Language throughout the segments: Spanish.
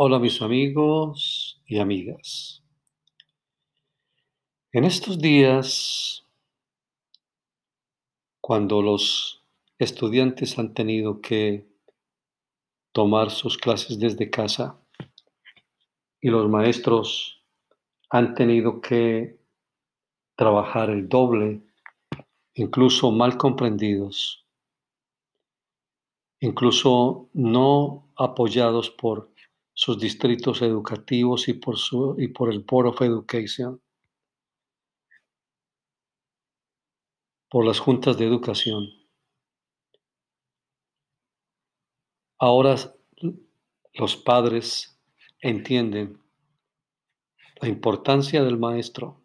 Hola mis amigos y amigas. En estos días, cuando los estudiantes han tenido que tomar sus clases desde casa y los maestros han tenido que trabajar el doble, incluso mal comprendidos, incluso no apoyados por sus distritos educativos y por, su, y por el Board of Education, por las juntas de educación. Ahora los padres entienden la importancia del maestro.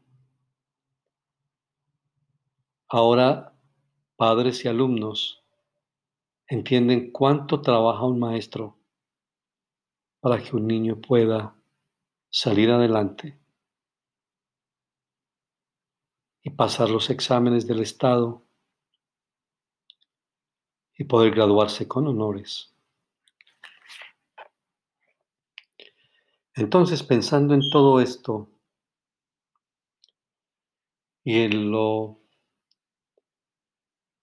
Ahora padres y alumnos entienden cuánto trabaja un maestro para que un niño pueda salir adelante y pasar los exámenes del Estado y poder graduarse con honores. Entonces, pensando en todo esto y en lo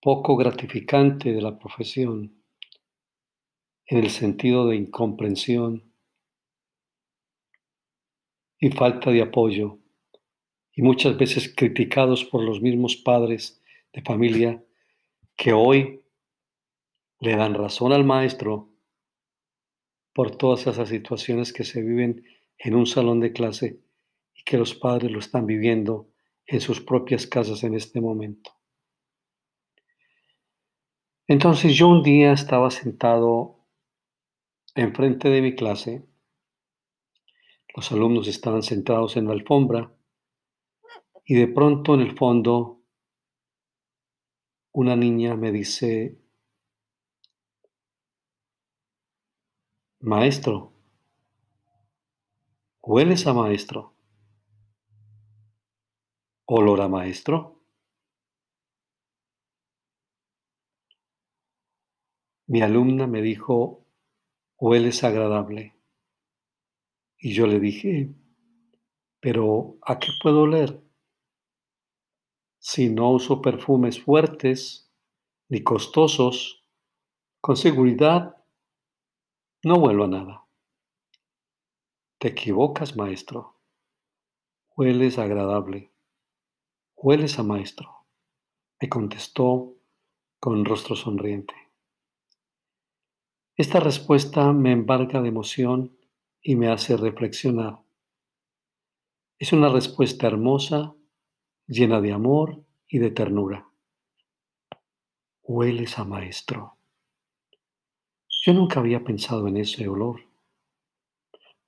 poco gratificante de la profesión, en el sentido de incomprensión, y falta de apoyo, y muchas veces criticados por los mismos padres de familia que hoy le dan razón al maestro por todas esas situaciones que se viven en un salón de clase y que los padres lo están viviendo en sus propias casas en este momento. Entonces yo un día estaba sentado enfrente de mi clase los alumnos estaban sentados en la alfombra y de pronto en el fondo una niña me dice, maestro, ¿hueles a maestro? ¿Olor a maestro? Mi alumna me dijo, hueles agradable. Y yo le dije, pero ¿a qué puedo oler? Si no uso perfumes fuertes ni costosos, con seguridad no vuelvo a nada. Te equivocas, maestro. Hueles agradable. Hueles a maestro, me contestó con rostro sonriente. Esta respuesta me embarga de emoción y me hace reflexionar. Es una respuesta hermosa, llena de amor y de ternura. Hueles a maestro. Yo nunca había pensado en ese olor.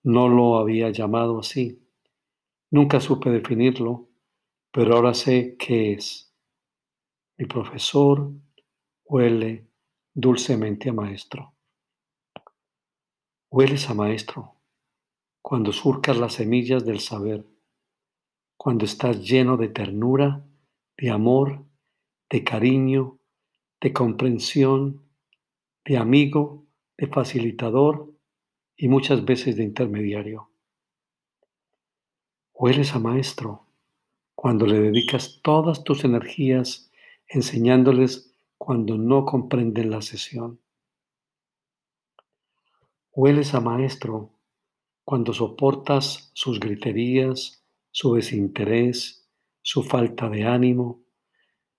No lo había llamado así. Nunca supe definirlo, pero ahora sé qué es. Mi profesor huele dulcemente a maestro. Hueles a maestro cuando surcas las semillas del saber, cuando estás lleno de ternura, de amor, de cariño, de comprensión, de amigo, de facilitador y muchas veces de intermediario. Hueles a maestro cuando le dedicas todas tus energías enseñándoles cuando no comprenden la sesión. Hueles a maestro cuando soportas sus griterías, su desinterés, su falta de ánimo,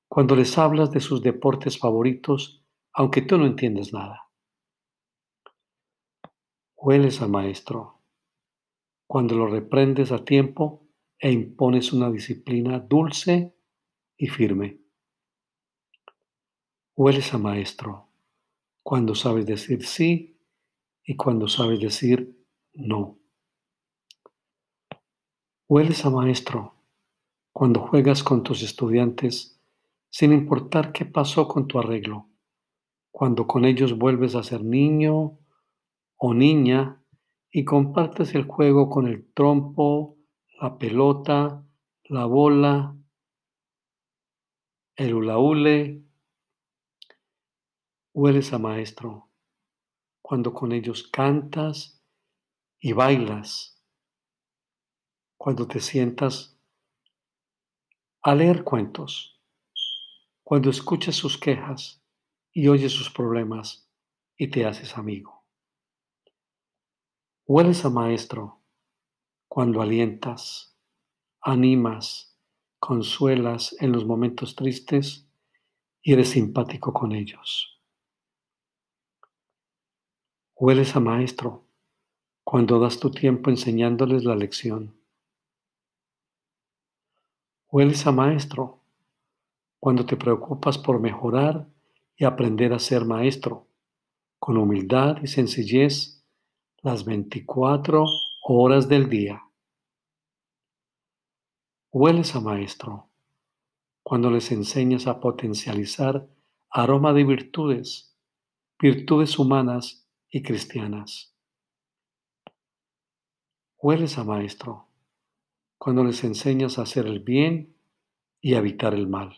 cuando les hablas de sus deportes favoritos, aunque tú no entiendes nada. Hueles al maestro cuando lo reprendes a tiempo e impones una disciplina dulce y firme. Hueles a maestro cuando sabes decir sí y cuando sabes decir no. Hueles a maestro cuando juegas con tus estudiantes sin importar qué pasó con tu arreglo, cuando con ellos vuelves a ser niño o niña y compartes el juego con el trompo, la pelota, la bola, el hula hule. Hueles a maestro cuando con ellos cantas y bailas cuando te sientas a leer cuentos, cuando escuches sus quejas y oyes sus problemas y te haces amigo. Hueles a maestro cuando alientas, animas, consuelas en los momentos tristes y eres simpático con ellos. Hueles a maestro cuando das tu tiempo enseñándoles la lección. Hueles a maestro cuando te preocupas por mejorar y aprender a ser maestro, con humildad y sencillez, las 24 horas del día. Hueles a maestro cuando les enseñas a potencializar aroma de virtudes, virtudes humanas y cristianas. Hueles a maestro cuando les enseñas a hacer el bien y a evitar el mal.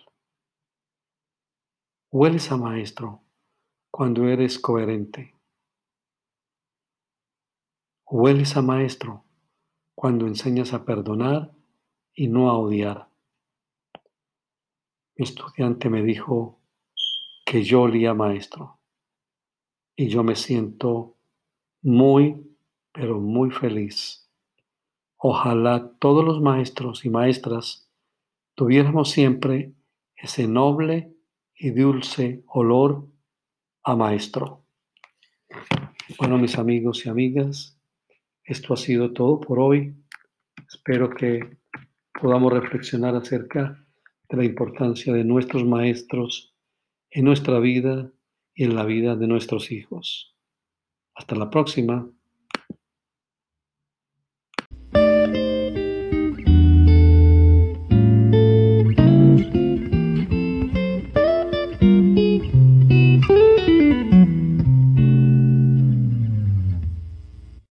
Hueles a maestro cuando eres coherente. Hueles a maestro cuando enseñas a perdonar y no a odiar. Mi estudiante me dijo que yo olía maestro y yo me siento muy, pero muy feliz Ojalá todos los maestros y maestras tuviéramos siempre ese noble y dulce olor a maestro. Bueno, mis amigos y amigas, esto ha sido todo por hoy. Espero que podamos reflexionar acerca de la importancia de nuestros maestros en nuestra vida y en la vida de nuestros hijos. Hasta la próxima.